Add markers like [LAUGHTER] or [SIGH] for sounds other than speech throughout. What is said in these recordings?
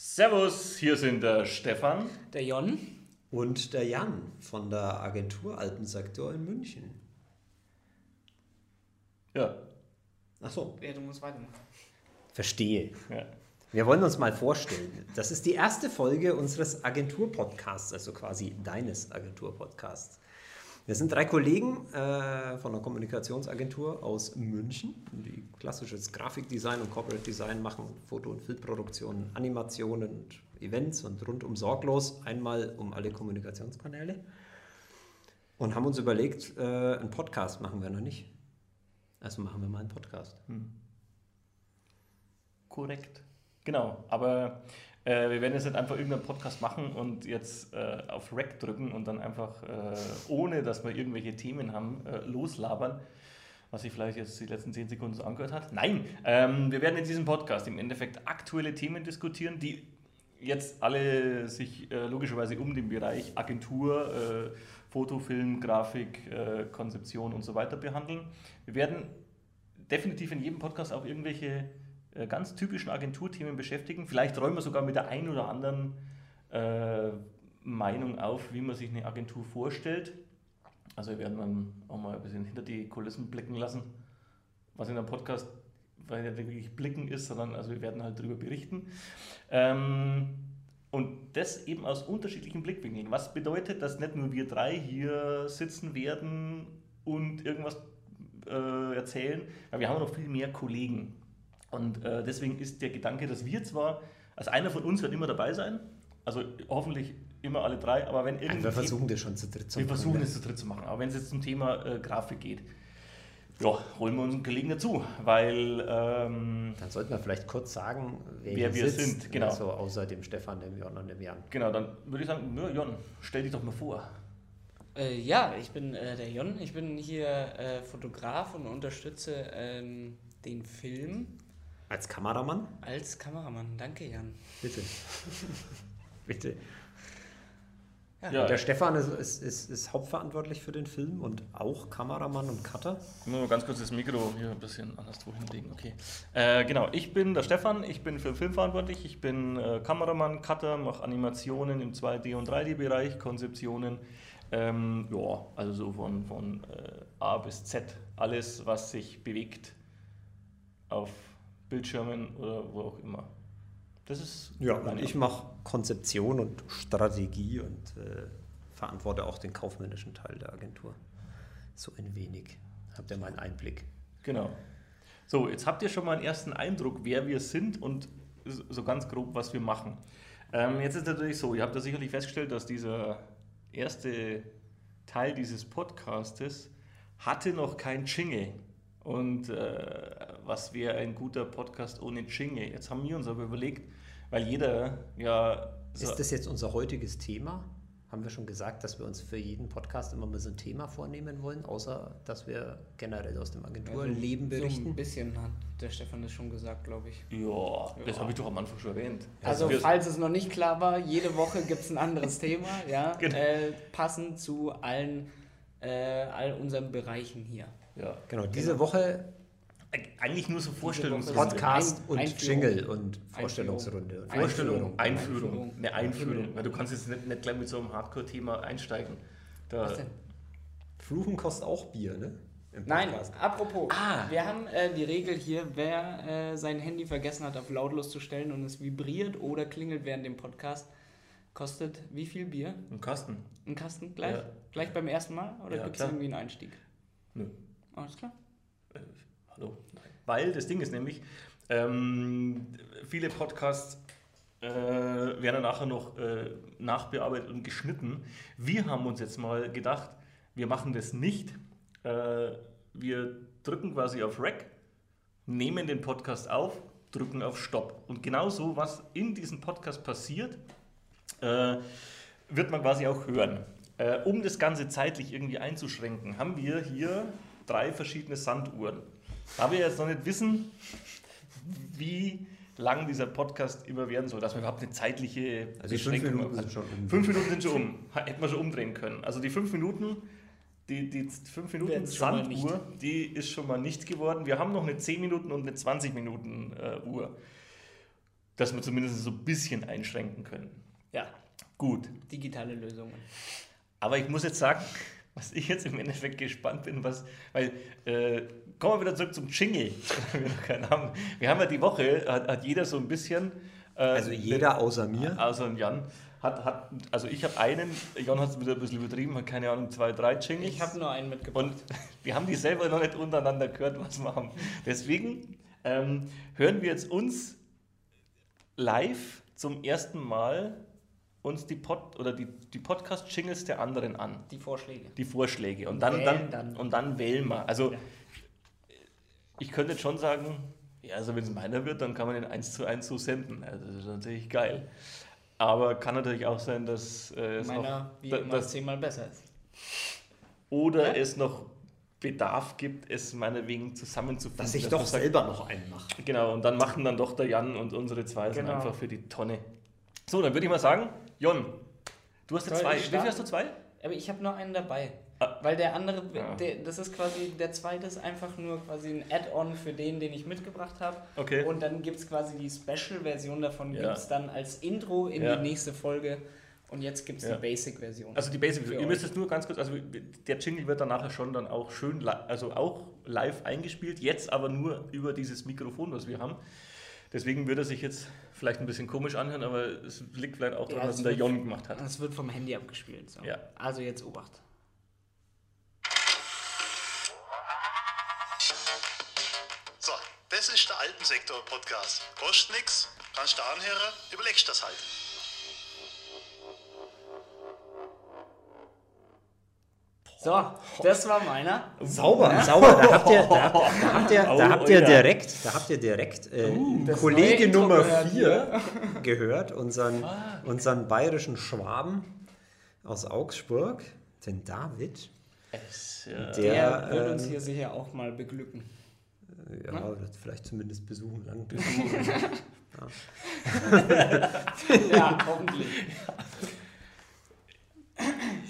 Servus, hier sind der Stefan. Der Jon. Und der Jan von der Agentur Alpensektor in München. Ja. Achso, Ja, du musst weitermachen. verstehe. ja. Wir wollen uns mal vorstellen. Das ist die erste Folge unseres Agenturpodcasts, also quasi deines Agenturpodcasts. Wir sind drei Kollegen äh, von einer Kommunikationsagentur aus München, die klassisches Grafikdesign und Corporate Design machen, Foto- und Filmproduktionen, Animationen und Events und rundum sorglos, einmal um alle Kommunikationskanäle. Und haben uns überlegt, äh, einen Podcast machen wir noch nicht. Also machen wir mal einen Podcast. Korrekt. Genau, aber äh, wir werden jetzt nicht einfach irgendeinen Podcast machen und jetzt äh, auf Rec drücken und dann einfach, äh, ohne dass wir irgendwelche Themen haben, äh, loslabern, was sich vielleicht jetzt die letzten zehn Sekunden so angehört hat. Nein, ähm, wir werden in diesem Podcast im Endeffekt aktuelle Themen diskutieren, die jetzt alle sich äh, logischerweise um den Bereich Agentur, äh, Foto, Film, Grafik, Konzeption und so weiter behandeln. Wir werden definitiv in jedem Podcast auch irgendwelche ganz typischen Agenturthemen beschäftigen. Vielleicht räumen wir sogar mit der einen oder anderen äh, Meinung auf, wie man sich eine Agentur vorstellt. Also wir werden dann auch mal ein bisschen hinter die Kulissen blicken lassen, was in einem Podcast weil ja wirklich blicken ist, sondern also wir werden halt darüber berichten. Ähm, und das eben aus unterschiedlichen Blickwinkeln. Was bedeutet, dass nicht nur wir drei hier sitzen werden und irgendwas äh, erzählen, weil wir haben noch viel mehr Kollegen. Und äh, deswegen ist der Gedanke, dass wir zwar, also einer von uns wird immer dabei sein, also hoffentlich immer alle drei, aber wenn irgendwie. wir versuchen das schon zu dritt zu wir machen, versuchen ne? es zu dritt zu machen. Aber wenn es jetzt zum Thema äh, Grafik geht, ja, holen wir uns einen Kollegen dazu, weil ähm, Dann sollten wir vielleicht kurz sagen, wer, Wer wir sitzt. sind, genau. Also außer dem Stefan, dem Jon und dem Jan. genau, dann würde ich sagen, ja, Jon, stell dich doch mal vor. Äh, ja, ich bin äh, der Jon. Ich bin hier äh, Fotograf und unterstütze ähm, den Film Als Kameramann? als Kameramann. Danke, Jan. Bitte. [LAUGHS] Bitte. Ja, Der Stefan ist, ist, ist, ist hauptverantwortlich für den Film und auch Kameramann und Cutter. Ich muss mal ganz kurz das Mikro hier ein bisschen anderswo hinlegen. Okay. Äh, genau, ich bin der Stefan, ich bin für den Film verantwortlich. Ich bin äh, Kameramann, Cutter, mache Animationen im 2D- und 3D-Bereich, Konzeptionen. Ähm, ja, also so von, von äh, A bis Z. Alles, was sich bewegt auf Bildschirmen oder wo auch immer. Das ist Ja, und ich mache Konzeption und Strategie und äh, verantworte auch den kaufmännischen Teil der Agentur. So ein wenig. Habt ihr mal einen Einblick? Genau. So, jetzt habt ihr schon mal einen ersten Eindruck, wer wir sind und so ganz grob, was wir machen. Ähm, jetzt ist natürlich so, ihr habt ja sicherlich festgestellt, dass dieser erste Teil dieses Podcastes hatte noch kein Jingle. Und äh, was wäre ein guter Podcast ohne Jingle? Jetzt haben wir uns aber überlegt, weil jeder ja so Ist das jetzt unser heutiges Thema? Haben wir schon gesagt, dass wir uns für jeden Podcast immer mal so ein Thema vornehmen wollen, außer dass wir generell aus dem Agenturleben So ein berichten? bisschen hat der Stefan das schon gesagt, glaube ich. ja, das habe ich doch am Anfang schon erwähnt. Also, wir- falls es noch nicht klar war, jede Woche gibt es ein anderes [LAUGHS] Thema, ja, Genau. äh, passend zu allen, äh, all unseren Bereichen hier. ja, Genau, diese Woche eigentlich nur so Vorstellungs Woche Podcast und Einführung. Jingle und Vorstellungsrunde. Und Vorstellung, Einführung. Einführung, Einführung. eine Einführung. Weil du kannst jetzt nicht, nicht gleich mit so einem Hardcore-Thema einsteigen. Da, Was denn? Fluchen kostet auch Bier, ne? Nein, apropos, Ah. wir haben äh, die Regel hier, wer äh, sein Handy vergessen hat, auf lautlos zu stellen und es vibriert oder klingelt während dem Podcast, kostet wie viel Bier? Ein Kasten. Ein Kasten gleich? Ja. Gleich beim ersten Mal? Oder Ja, gibt es irgendwie einen Einstieg? Nö. Alles klar. Hallo? Nein. Weil das Ding ist nämlich, ähm, viele Podcasts äh, werden nachher noch äh, nachbearbeitet und geschnitten. Wir haben uns jetzt mal gedacht, wir machen das nicht. Äh, wir drücken quasi auf Rec, nehmen den Podcast auf, drücken auf Stopp. Und genau so, was in diesem Podcast passiert, äh, wird man quasi auch hören. Äh, um das Ganze zeitlich irgendwie einzuschränken, haben wir hier drei verschiedene Sanduhren. Da wir jetzt noch nicht wissen, wie lang dieser Podcast immer werden soll, dass wir überhaupt eine zeitliche Also die fünf Beschränkung Minuten haben. sind schon um. Fünf Minuten sind schon um. Hätten wir schon umdrehen können. Also die fünf Minuten, die, die fünf Minuten Sanduhr, die ist schon mal nicht geworden. Wir haben noch eine 10 Minuten und eine 20 Minuten äh, Uhr. dass wir zumindest so ein bisschen einschränken können. Ja, Gut. digitale Lösungen. Aber ich muss jetzt sagen, was ich jetzt im Endeffekt gespannt bin, was, weil, äh, kommen wir wieder zurück zum Jingle. [LAUGHS] wir, noch keinen haben. wir haben ja die Woche, hat, hat jeder so ein bisschen. Äh, Also jeder außer mir. Außer Jan. Hat, hat, also ich habe einen, Jan hat es wieder ein bisschen übertrieben, hat keine Ahnung, zwei, drei Jingles. Ich habe nur einen mitgebracht. Und [LAUGHS] wir haben die selber noch nicht untereinander gehört, was wir haben. Deswegen ähm, hören wir jetzt uns live zum ersten Mal uns die Pod oder die, die Podcast-Jingles der anderen an. die Vorschläge. Die Vorschläge. Und dann, Wählen dann, dann. und dann wählen wir. Also Ja. ich könnte jetzt schon sagen, ja, also wenn es meiner wird, dann kann man den eins zu eins so senden. Also das ist natürlich geil. Aber kann natürlich auch sein, dass äh, es Meiner, noch, wie da- immer, dass, zehnmal besser ist. oder Ja. es noch Bedarf gibt, es meinetwegen zusammenzufassen. Dass ich man doch sagt, selber noch einen mache. Genau, und dann machen dann doch der Jan und unsere zwei sind Genau. einfach für die Tonne. So, dann würde ich mal sagen, Jon, du hast ja zwei. Wie viel hast du zwei? Aber ich habe nur einen dabei. Ah. Weil der andere, Ja. der, das ist quasi, der zweite ist einfach nur quasi ein Add-on für den, den ich mitgebracht habe. Okay. Und dann gibt es quasi die Special-Version davon, Ja. gibt es dann als Intro in Ja. die nächste Folge. Und jetzt gibt es Ja. die Basic-Version. Also die Basic, Für ihr müsst es nur ganz kurz, also der Jingle wird dann nachher schon dann auch schön, also auch live eingespielt, jetzt aber nur über dieses Mikrofon, was wir haben. Deswegen würde er sich jetzt vielleicht ein bisschen komisch anhören, aber es liegt vielleicht auch daran, Ja, dass ihn der wird- Jon gemacht hat. Das wird vom Handy abgespielt. So. Ja. Also jetzt Obacht. So, das ist der Alpensektor-Podcast. Kostet nix, kannst du anhören, überlegst das halt. So, das war meiner. Sauber, sauber. Da habt ihr, da, da habt ihr, da Oh, habt ihr ja. direkt, da habt ihr direkt äh, das Kollege Nummer gehört 4 gehört, unseren, unseren bayerischen Schwaben aus Augsburg, den David. Es, ja. Der, Der, wird uns ähm, hier sicher auch mal beglücken. Ja, oder vielleicht zumindest besuchen [LAUGHS] lang. Ja, hoffentlich.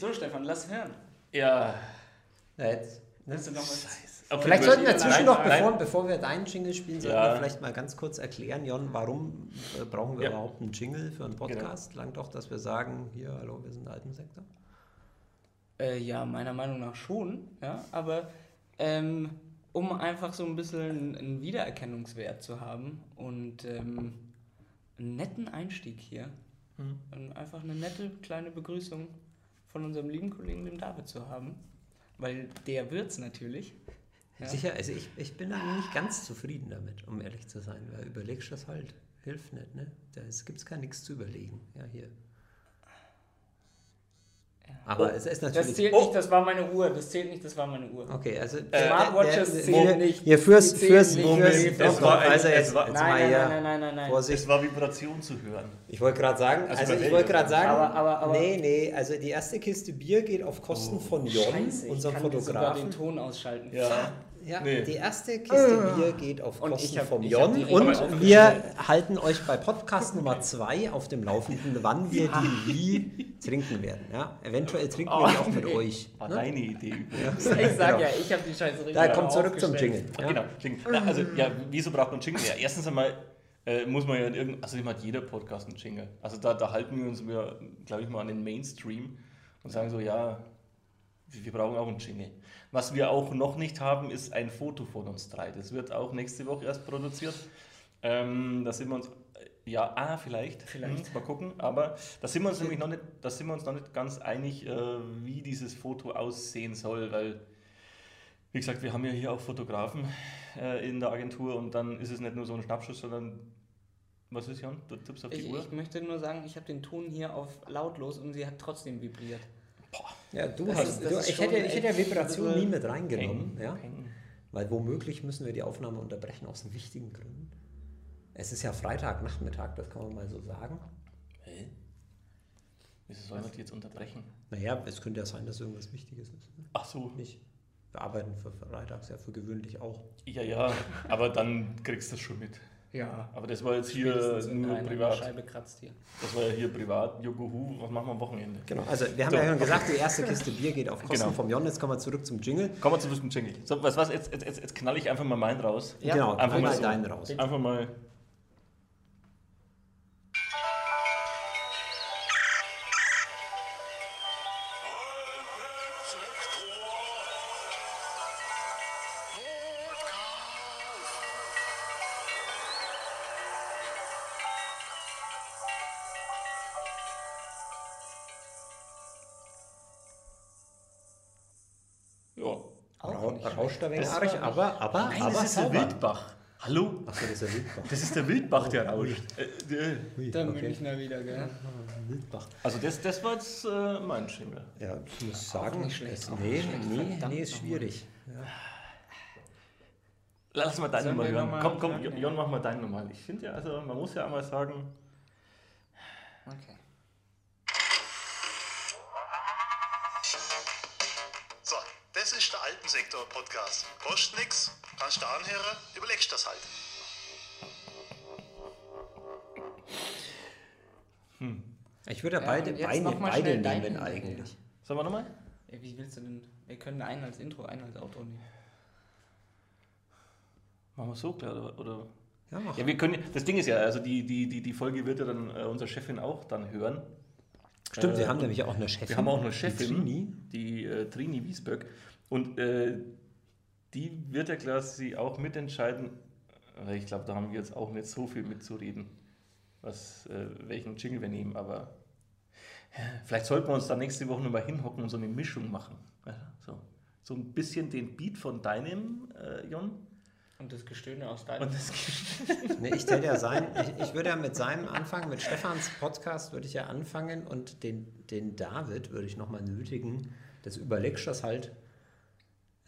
So, Stefan, lass hören. Ja. Ja, jetzt, ne? Willst du noch? Aber Vielleicht ich sollten wir möchte- zwischen Nein, noch, nein. bevor, bevor wir deinen Jingle spielen, sollten Ja. wir vielleicht mal ganz kurz erklären, Jon, warum äh, brauchen wir Ja. Genau. überhaupt einen Jingle für einen Podcast? Langt doch, dass wir sagen, hier, hallo, wir sind der Alpensektor. Äh, ja, meiner Meinung nach schon, ja, aber ähm, um einfach so ein bisschen einen, Wiedererkennungswert zu haben und ähm, einen netten Einstieg hier Hm. und einfach eine nette kleine Begrüßung von unserem lieben Kollegen, dem David, zu haben, weil der wird's natürlich. Ja. Sicher, also ich, ich bin da nicht ganz zufrieden damit, um ehrlich zu sein, weil überlegst das halt, hilft nicht, ne? Da gibt es gar nichts zu überlegen. Ja, hier. Aber es ist Das natürlich. zählt Oh. nicht, das war meine Uhr. Das zählt nicht, das war meine Uhr. Okay, also. Smartwatches der- zählen hier- nicht. Hier fürs, fürs, Moment, es war ein- also es jetzt, war- jetzt Nein, nein, nein, nein, nein, nein. Vorsicht. Es war Vibration zu hören. Ich wollte gerade sagen, Also also, ich wollte gerade sagen, Aber- aber- aber- nee, nee, also die erste Kiste Bier geht auf Kosten von Jon, Scheiße, ich unserem kann dir sogar Fotografen. den Ton ausschalten. Ja. Ja, Nee. die erste Kiste Bier geht auf Und Kosten ich hab- vom ich Jon und wir halten euch bei Podcast Nummer 2 auf dem Laufenden, wann wir die wie trinken werden. Ja? Eventuell trinken wir die auch mit nee. euch. War Ne? deine Idee übrigens. [LAUGHS] Ich sag Genau. ja, ich habe die Scheiße richtig Da kommt zurück zum. Jingle. Ja? Genau, Jingle. Na, also, ja, wieso braucht man Jingle? Ja, erstens einmal äh, muss man ja in irgendeinem, also meine, jeder Podcast einen Jingle. Also da, da halten wir uns, glaube ich mal, an den Mainstream und sagen so, ja, wir, brauchen auch einen Jingle. Was wir auch noch nicht haben, ist ein Foto von uns drei. Das wird auch nächste Woche erst produziert. Ähm, da sind wir uns, äh, ja, ah, vielleicht, Vielleicht. Hm, mal gucken, aber da sind wir uns nämlich noch nicht, da sind wir uns noch nicht ganz einig, äh, wie dieses Foto aussehen soll, weil wie gesagt, wir haben ja hier auch Fotografen äh, in der Agentur und dann ist es nicht nur so ein Schnappschuss, sondern was ist Jan? Du tippst auf die Ich, Uhr? ich möchte nur sagen, ich habe den Ton hier auf lautlos und sie hat trotzdem vibriert. Ja, du Das hast, ist- du, ich, hätte, ich hätte ja Vibration nie mit reingenommen. Peng, Ja? Peng. Weil womöglich müssen wir die Aufnahme unterbrechen aus wichtigen Gründen. Es ist ja Freitagnachmittag, das kann man mal so sagen. Hä? Wieso sollen wir die jetzt unterbrechen? Naja, es könnte ja sein, dass irgendwas Wichtiges ist. ne? Ach so, Nicht. Wir arbeiten für Freitags ja für gewöhnlich auch. ja, ja, aber dann kriegst du das schon mit. Ja. Aber das war jetzt hier nur privat. Scheibe kratzt hier. Das war ja hier privat. Jugohu, was machen wir am Wochenende? Genau, also wir haben So. ja schon gesagt, die erste Kiste Bier geht auf Kosten Genau. vom Jon. Jetzt kommen wir zurück zum Jingle. Kommen wir zu diesem Jingle. So, was, was, jetzt, jetzt, jetzt, jetzt knall ich einfach mal meinen raus. Ja, genau, einfach einfach mal mal so. deinen raus. Einfach mal. Rauscht da wenig war- aber, aber, Nein, aber das ist der sauber. Wildbach. Hallo? Achso, das ist der Wildbach. Das ist der Wildbach, der rauscht. Äh, äh, Der okay. Münchner wieder, gell? Wildbach. Also das, das war jetzt äh, mein Schimmel. Ja, ich muss sagen, nicht schlecht, es- nee, nee, Verdammt nee, ist schwierig. Lass mal deine Nummer hören. Komm, komm? Jon, mach mal deine Nummer. Ich finde ja, also man muss ja einmal sagen, Okay. Das ist der Alpensektor-Podcast. Kostet nix, kannst du anhören, überlegst das halt. Ich würde ja Ja, beide, beide, nehmen deinen eigentlich. sollen wir nochmal? Wie willst du denn? Wir können einen als Intro, einen als Outro nehmen. Machen wir so klar oder? oder? Ja, mach. Ja, wir können. Das Ding ist ja, also die, die, die, die Folge wird ja dann äh, unsere Chefin auch dann hören. Stimmt, Äh, wir haben nämlich auch eine Chefin. Wir haben auch eine die Chefin, Trini. die äh, Trini Wiesböck. Und äh, die wird ja quasi auch mitentscheiden, weil ich glaube, da haben wir jetzt auch nicht so viel mitzureden, was, äh, welchen Jingle wir nehmen, aber vielleicht sollten wir uns da nächste Woche nochmal hinhocken und so eine Mischung machen. Ja, so. so ein bisschen den Beat von deinem, äh, Jon. Und das Gestöhne aus deinem. Und das Nee, ich ja sein, ich, ich würde ja mit seinem anfangen, mit Stefans Podcast würde ich ja anfangen und den, den David würde ich nochmal nötigen, das überlegst du das halt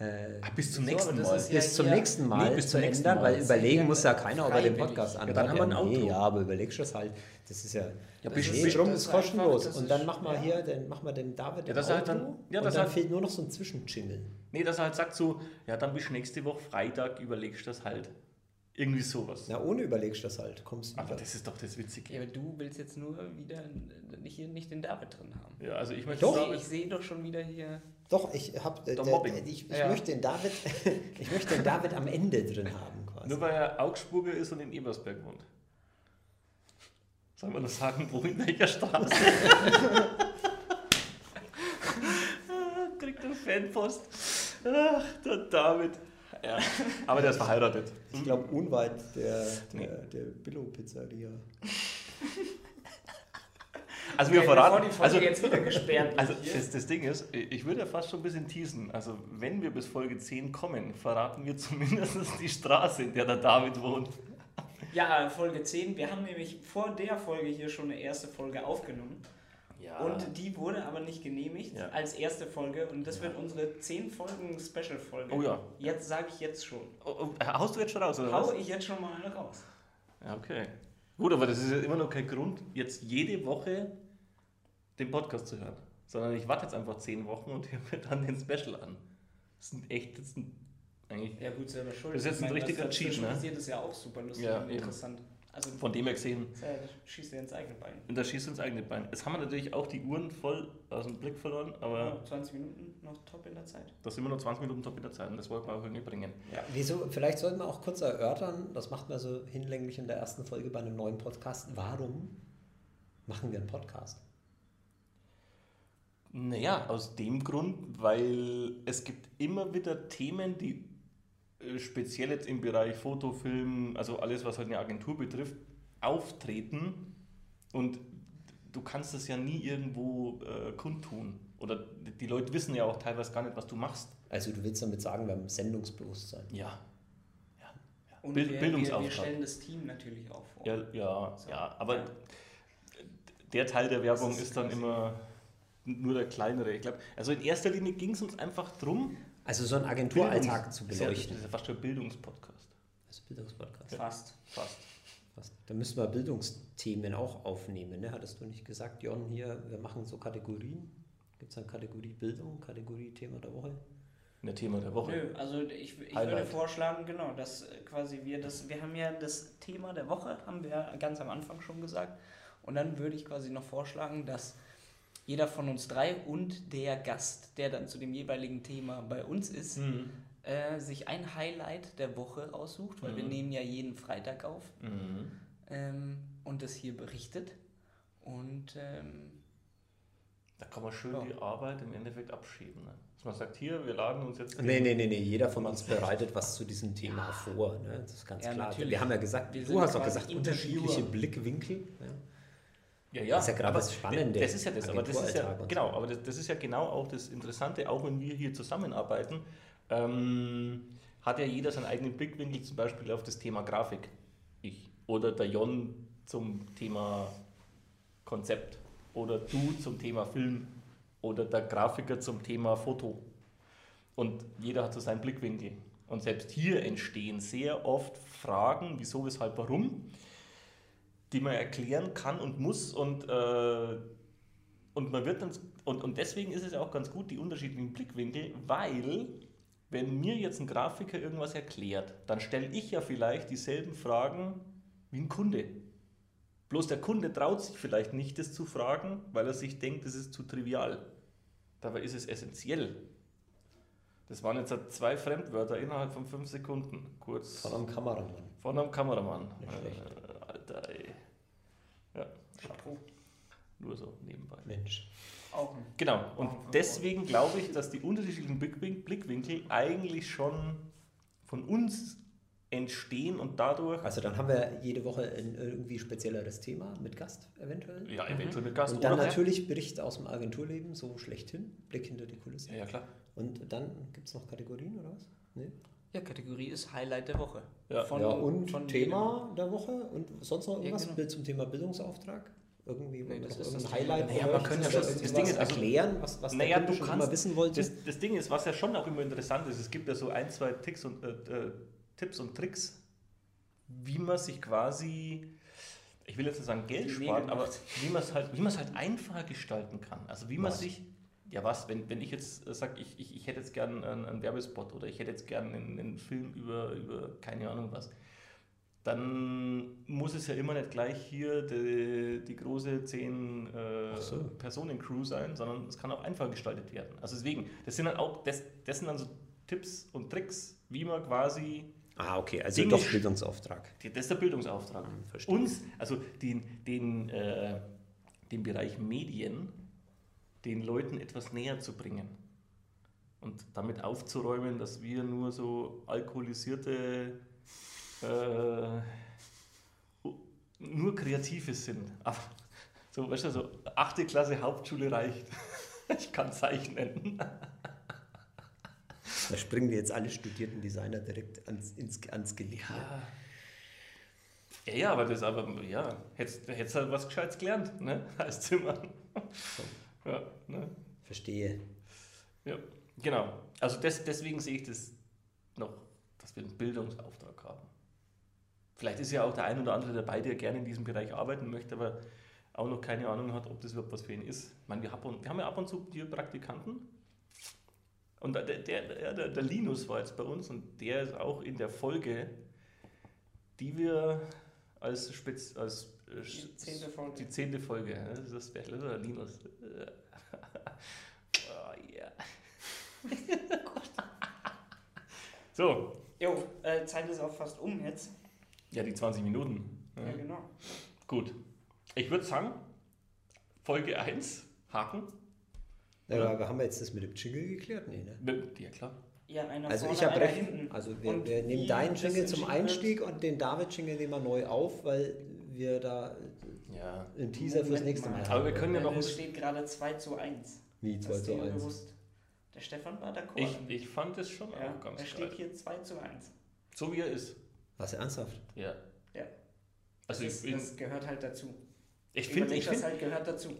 äh, bis zum So, nächsten das Mal. ja bis zum nächsten Mal Nee, bis zu zum nächsten ändern, Mal. weil überlegen Ja, muss ja keiner, ob er den. Podcast Ja, anhört. dann haben wir ein nee, Outro. ja, aber überlegst du das halt, das ist ja, Ja, nee, bis- drum das ist ist kostenlos. einfach- und dann machen wir ja. hier, dann machen wir den David Ja, das halt Outro dann- ja, und das dann halt- fehlt nur noch so ein Zwischenjingle. Nee, dass er halt sagt so, ja, dann bis nächste Woche Freitag überlegst du das halt. Irgendwie sowas. Na, ohne überlegst du das halt, kommst Aber wieder. das ist doch das Witzige. Ja, aber du willst jetzt nur wieder nicht, hier nicht den David drin haben. Ja, also ich möchte Doch. sagen, Ich sehe doch schon wieder hier. Doch, ich habe Der Mobbing. ich, ich Ja. möchte den David, [LAUGHS] ich möchte den David am Ende drin haben quasi. nur weil er Augsburger ist und in Ebersberg wohnt. Sollen wir noch sagen, wo in welcher Straße? [LAUGHS] Kriegt er Fanpost. Ach, der David. Ja, aber der ist verheiratet. Ich glaube unweit der, Nee. der, der Billo-Pizzeria. Also wir verraten. bevor die Folge Also, jetzt wieder gesperrt [LAUGHS] also das, das Ding ist, ich würde ja fast schon ein bisschen teasen. Also wenn wir bis Folge 10 kommen, verraten wir [LAUGHS] zumindest die Straße, in der der David wohnt. Ja, Folge 10. Wir haben nämlich vor der Folge hier schon eine erste Folge aufgenommen. Ja. Und die wurde aber nicht genehmigt Ja. als erste Folge. Und das wird unsere 10 Folgen Special-Folge. Oh ja. Jetzt sage ich jetzt schon. Oh, oh, haust du jetzt schon raus, oder Hau was? ich jetzt schon mal eine raus. Ja, okay. Gut, aber das ist ja immer noch kein Grund, jetzt jede Woche den Podcast zu hören. Sondern ich warte jetzt einfach zehn Wochen und [LAUGHS] höre mir dann den Special an. Das sind echt, das sind eigentlich Ja, gut, selber schuld. Das ist jetzt Ich ein meine, richtiger Cheat, ne? passiert ist ja auch super lustig Ja, und eben. interessant. Also, von dem her gesehen, das schießt dir ins eigene Bein. und da schießt ins eigene Bein. Jetzt haben wir natürlich auch die Uhren voll aus dem Blick verloren, aber Ja, 20 Minuten noch top in der Zeit. da sind wir noch 20 Minuten top in der Zeit und das wollten wir auch irgendwie bringen. Ja. Wieso, vielleicht sollten wir auch kurz erörtern, das macht man so hinlänglich in der ersten Folge bei einem neuen Podcast. Warum machen wir einen Podcast? Naja, aus dem Grund, weil es gibt immer wieder Themen, die äh, speziell jetzt im Bereich Foto, Film, also alles, was halt eine Agentur betrifft, auftreten und du kannst das ja nie irgendwo äh, kundtun. Oder die Leute wissen ja auch teilweise gar nicht, was du machst. Also du willst damit sagen, wir haben Sendungsbewusstsein. Ja. Und Bild- wir, Bildungsauftrag. wir stellen das Team natürlich auch vor. Ja, ja, So, ja, aber ja. der Teil der Werbung ist ist, dann immer nur der kleinere. Ich glaube, also in erster Linie ging es uns einfach drum, Also so einen Agenturalltag Bildungs- zu Das ist beleuchten. Das ist ja fast schon ein Bildungspodcast. Also Bildungspodcast. Fast. Fast. Was? Da müssen wir Bildungsthemen auch aufnehmen, ne? Hattest du nicht gesagt, Jon, hier, wir machen so Kategorien? Gibt es eine Kategorie Bildung, Kategorie Thema der Woche? Ein Thema der Woche. Nö, also ich, ich würde vorschlagen, genau, dass äh, quasi wir das, wir haben ja das Thema der Woche, haben wir ganz am Anfang schon gesagt. Und dann würde ich quasi noch vorschlagen, dass jeder von uns drei und der Gast, der dann zu dem jeweiligen Thema bei uns ist, Mhm. äh, sich ein Highlight der Woche raussucht, weil wir Mhm. nehmen ja jeden Freitag auf Mhm. ähm, und das hier berichtet. Und ähm, Da kann man schön Ja. die Arbeit im Endeffekt abschieben. Ne? Dass man sagt, hier, wir laden uns jetzt. Nee, nee, nee, nee, jeder von uns bereitet was zu diesem Thema vor, ne? Das ist ganz Ja, klar. natürlich. Wir haben ja gesagt, Wir du hast auch gesagt, unterschiedliche Blickwinkel. Ja. Ja, Das ist ja gerade das Spannende, Das ist ja das, aber das ist ja, genau, aber das, das ist ja genau auch das Interessante, auch wenn wir hier zusammenarbeiten. ähm, hat ja jeder seinen eigenen Blickwinkel, zum Beispiel auf das Thema Grafik. Ich. Oder der Jon zum Thema Konzept. Oder du zum Thema Film. Oder der Grafiker zum Thema Foto. Und jeder hat so seinen Blickwinkel. Und selbst hier entstehen sehr oft Fragen, wieso, weshalb, warum, die man erklären kann und muss. Und, äh, und man wird dann, und, und deswegen ist es auch ganz gut, die unterschiedlichen Blickwinkel, weil wenn mir jetzt ein Grafiker irgendwas erklärt, dann stelle ich ja vielleicht dieselben Fragen wie ein Kunde. Bloß der Kunde traut sich vielleicht nicht, das zu fragen, weil er sich denkt, das ist zu trivial. Dabei ist es essentiell. Das waren jetzt halt zwei Fremdwörter innerhalb von fünf Sekunden. Kurz. Von einem Kameramann. Von einem Kameramann. Nicht schlecht. Äh, Alter, ey. Ja, Chapeau. nur so nebenbei. Mensch. Auch ein Genau, und deswegen glaube ich, dass die unterschiedlichen Blickwin- Blickwinkel eigentlich schon von uns entstehen und dadurch, Also dann haben wir jede Woche ein irgendwie spezielleres Thema mit Gast eventuell. ja, eventuell mit Gast Und dann oder natürlich Berichte aus dem Agenturleben, so schlechthin, Blick hinter die Kulissen. Ja, ja, klar. Und dann gibt es noch Kategorien oder was? Nee? Ja, Kategorie ist Highlight der Woche. Ja. Von- ja, und von Thema der Woche und sonst noch irgendwas genau. Bild zum Thema Bildungsauftrag? Irgendwie Nee, das ist das Thema Highlight der Woche. Naja, man könnte schon- das irgendwas Ding ist, also- erklären, was, was Naja, du schon kannst, immer wissen wollte. Das, das Ding ist, was ja schon auch immer interessant ist, es gibt ja so ein, zwei Ticks und, äh, äh, Tipps und Tricks, wie man sich quasi, ich will jetzt nicht sagen Geld spart, aber wie man es halt, wie man es halt einfacher gestalten kann. Also wie man Was? sich, ja was, wenn, wenn ich jetzt sage, ich, ich, ich hätte jetzt gern einen, einen Werbespot oder ich hätte jetzt gern einen, einen Film über, über keine Ahnung was, dann muss es ja immer nicht gleich hier die, die große 10 äh, so. Personen Crew sein, sondern es kann auch einfach gestaltet werden. Also deswegen, das sind dann auch, das, das sind dann so Tipps und Tricks, wie man quasi, ah, okay, also Dinge doch Bildungsauftrag. das ist der Bildungsauftrag. Hm, verstehe. Uns, also den, den, äh, den Bereich Medien, den Leuten etwas näher zu bringen. Und damit aufzuräumen, dass wir nur so alkoholisierte, äh, nur Kreative sind. Aber so, weißt du, so achte Klasse Hauptschule reicht. [LAUGHS] Ich kann zeichnen. Da springen jetzt alle studierten Designer direkt ans, ins, ans Genick. Ja. Ja, ja, aber das, aber, ja, hättest hättest halt was Gescheites gelernt, ne, als Zimmer. Ja, ne, Verstehe. ja, genau. Also des, deswegen sehe ich das noch, dass wir einen Bildungsauftrag haben. Vielleicht ist ja auch der ein oder andere dabei, der gerne in diesem Bereich arbeiten möchte, aber auch noch keine Ahnung hat, ob das überhaupt was für ihn ist. Ich meine, wir haben, wir haben ja ab und zu hier Praktikanten. Und der, der, der, der, Linus war jetzt bei uns und der ist auch in der Folge, die wir als, Spez, als Die zehnte Folge. Die zehnte Folge, das ist das Special, oder Linus? [LAUGHS] oh, yeah. [LAUGHS] so, Jo, äh, Zeit ist auch fast um jetzt. ja, die 20 Minuten. Ja. Ja, genau. Gut. Ich würde sagen, Folge 1, Haken. Ja, aber haben wir jetzt das mit dem Jingle geklärt? Nee, ne? Mit- Ja, klar. Ja, einer Also vorne, ich habe recht. hinten. Also wir, wir nehmen deinen Jingle zum entschieden wird- Einstieg und den David-Jingle nehmen wir neu auf, weil wir da Ja. einen Teaser fürs Moment nächste mal. Mal Aber wir können ja Äh, noch Es steht gerade 2 zu 1. Wie Das 2 ist zu dir 1. bewusst. Der Stefan war d'accord. Ich, ich fand es schon ja, auch ganz er steht geil. hier 2 zu 1. So wie er ist. Was ernsthaft? Ja. Ja. Also das, ich, das gehört halt dazu. ich finde, ich das find, halt gehört dazu.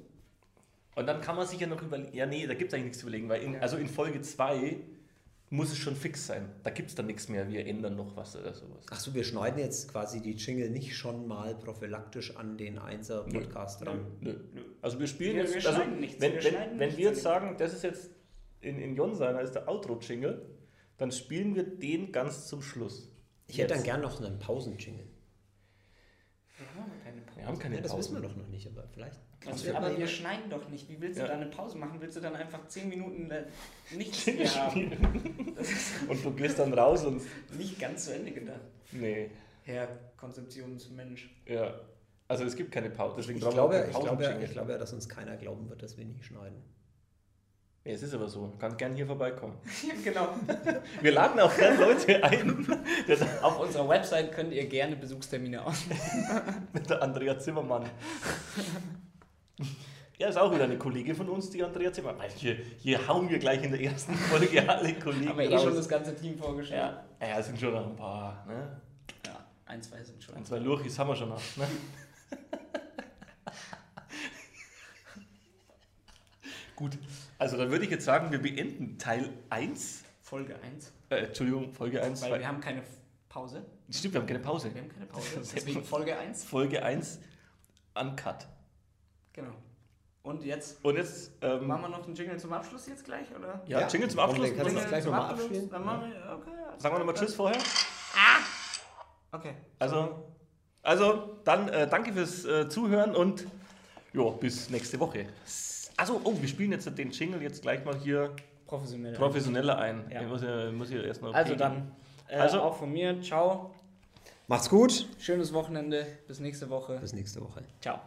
und dann kann man sich ja noch überlegen, ja nee, da gibt es eigentlich nichts zu überlegen, weil in, Ja. also in Folge 2 muss es schon fix sein. Da gibt es dann nichts mehr, wir ändern noch was oder sowas. Achso, wir schneiden jetzt quasi die Jingle nicht schon mal prophylaktisch an den 1er Podcast dran. Nö, nö. Also wir spielen Wir- jetzt, wir also schneiden nichts, wenn, wir wenn, wenn wir jetzt sagen, das ist jetzt in, in Jon seiner ist der Outro-Jingle, dann spielen wir den ganz zum Schluss. Ich hätte dann Jetzt. gern noch einen Pausen-Jingle. Pause. Wir haben keine Ja, das Pause. wissen wir doch noch nicht, aber vielleicht. Also, wird aber wir schneiden doch nicht. Wie willst du Ja. da eine Pause machen? Willst du dann einfach 10 Minuten äh, nichts mehr haben? [LAUGHS] Und du gehst dann raus und. nicht ganz zu Ende gedacht. Nee, Herr Konzeptionsmensch. ja. Also es gibt keine Pause. Deswegen Ich brauchen glaube, wir ich, glaube, ich glaube ja, dass uns keiner glauben wird, dass wir nicht schneiden. Ja, es ist aber so. Kann gern hier vorbeikommen. [LAUGHS] Ja, genau. [LAUGHS] Wir laden auch gern Leute ein. Auf unserer Website könnt ihr gerne Besuchstermine ausmachen. [LAUGHS] mit der Andrea Zimmermann. Ja, ist auch wieder eine Kollegin von uns, die Andrea Zimmer. Weil Hier, hier hauen wir gleich in der ersten Folge alle Kollegen Haben wir eh raus. schon das ganze Team vorgestellt. ja, ja, es sind schon noch ein paar. Ne? Ja, ein, zwei sind schon. Ein, zwei Lurchis haben wir schon noch. Ne? Gut, also dann würde ich jetzt sagen, wir beenden Teil 1. Folge 1. Äh, Entschuldigung, Folge 1. Weil wir haben keine Pause. Stimmt, wir haben keine Pause. Wir haben keine Pause. [LAUGHS] Deswegen Folge 1. Folge 1 uncut. Genau. Und jetzt Und jetzt, ähm, machen wir noch den Jingle zum Abschluss jetzt gleich, oder? ja, Ja. Jingle zum Abschluss. dann kannst du das gleich nochmal abspielen. Dann machen wir, okay. Sagen wir nochmal. Tschüss vorher. Okay. Also, also dann äh, danke fürs äh, Zuhören und jo, bis nächste Woche. Also, oh, wir spielen jetzt den Jingle jetzt gleich mal hier Professionell. professioneller ein. Ja. Ich muss ja, muss ja erst noch Also pegeln. dann, äh, Also- auch von mir, ciao. Macht's gut. Schönes Wochenende. Bis nächste Woche. Bis nächste Woche. Ciao.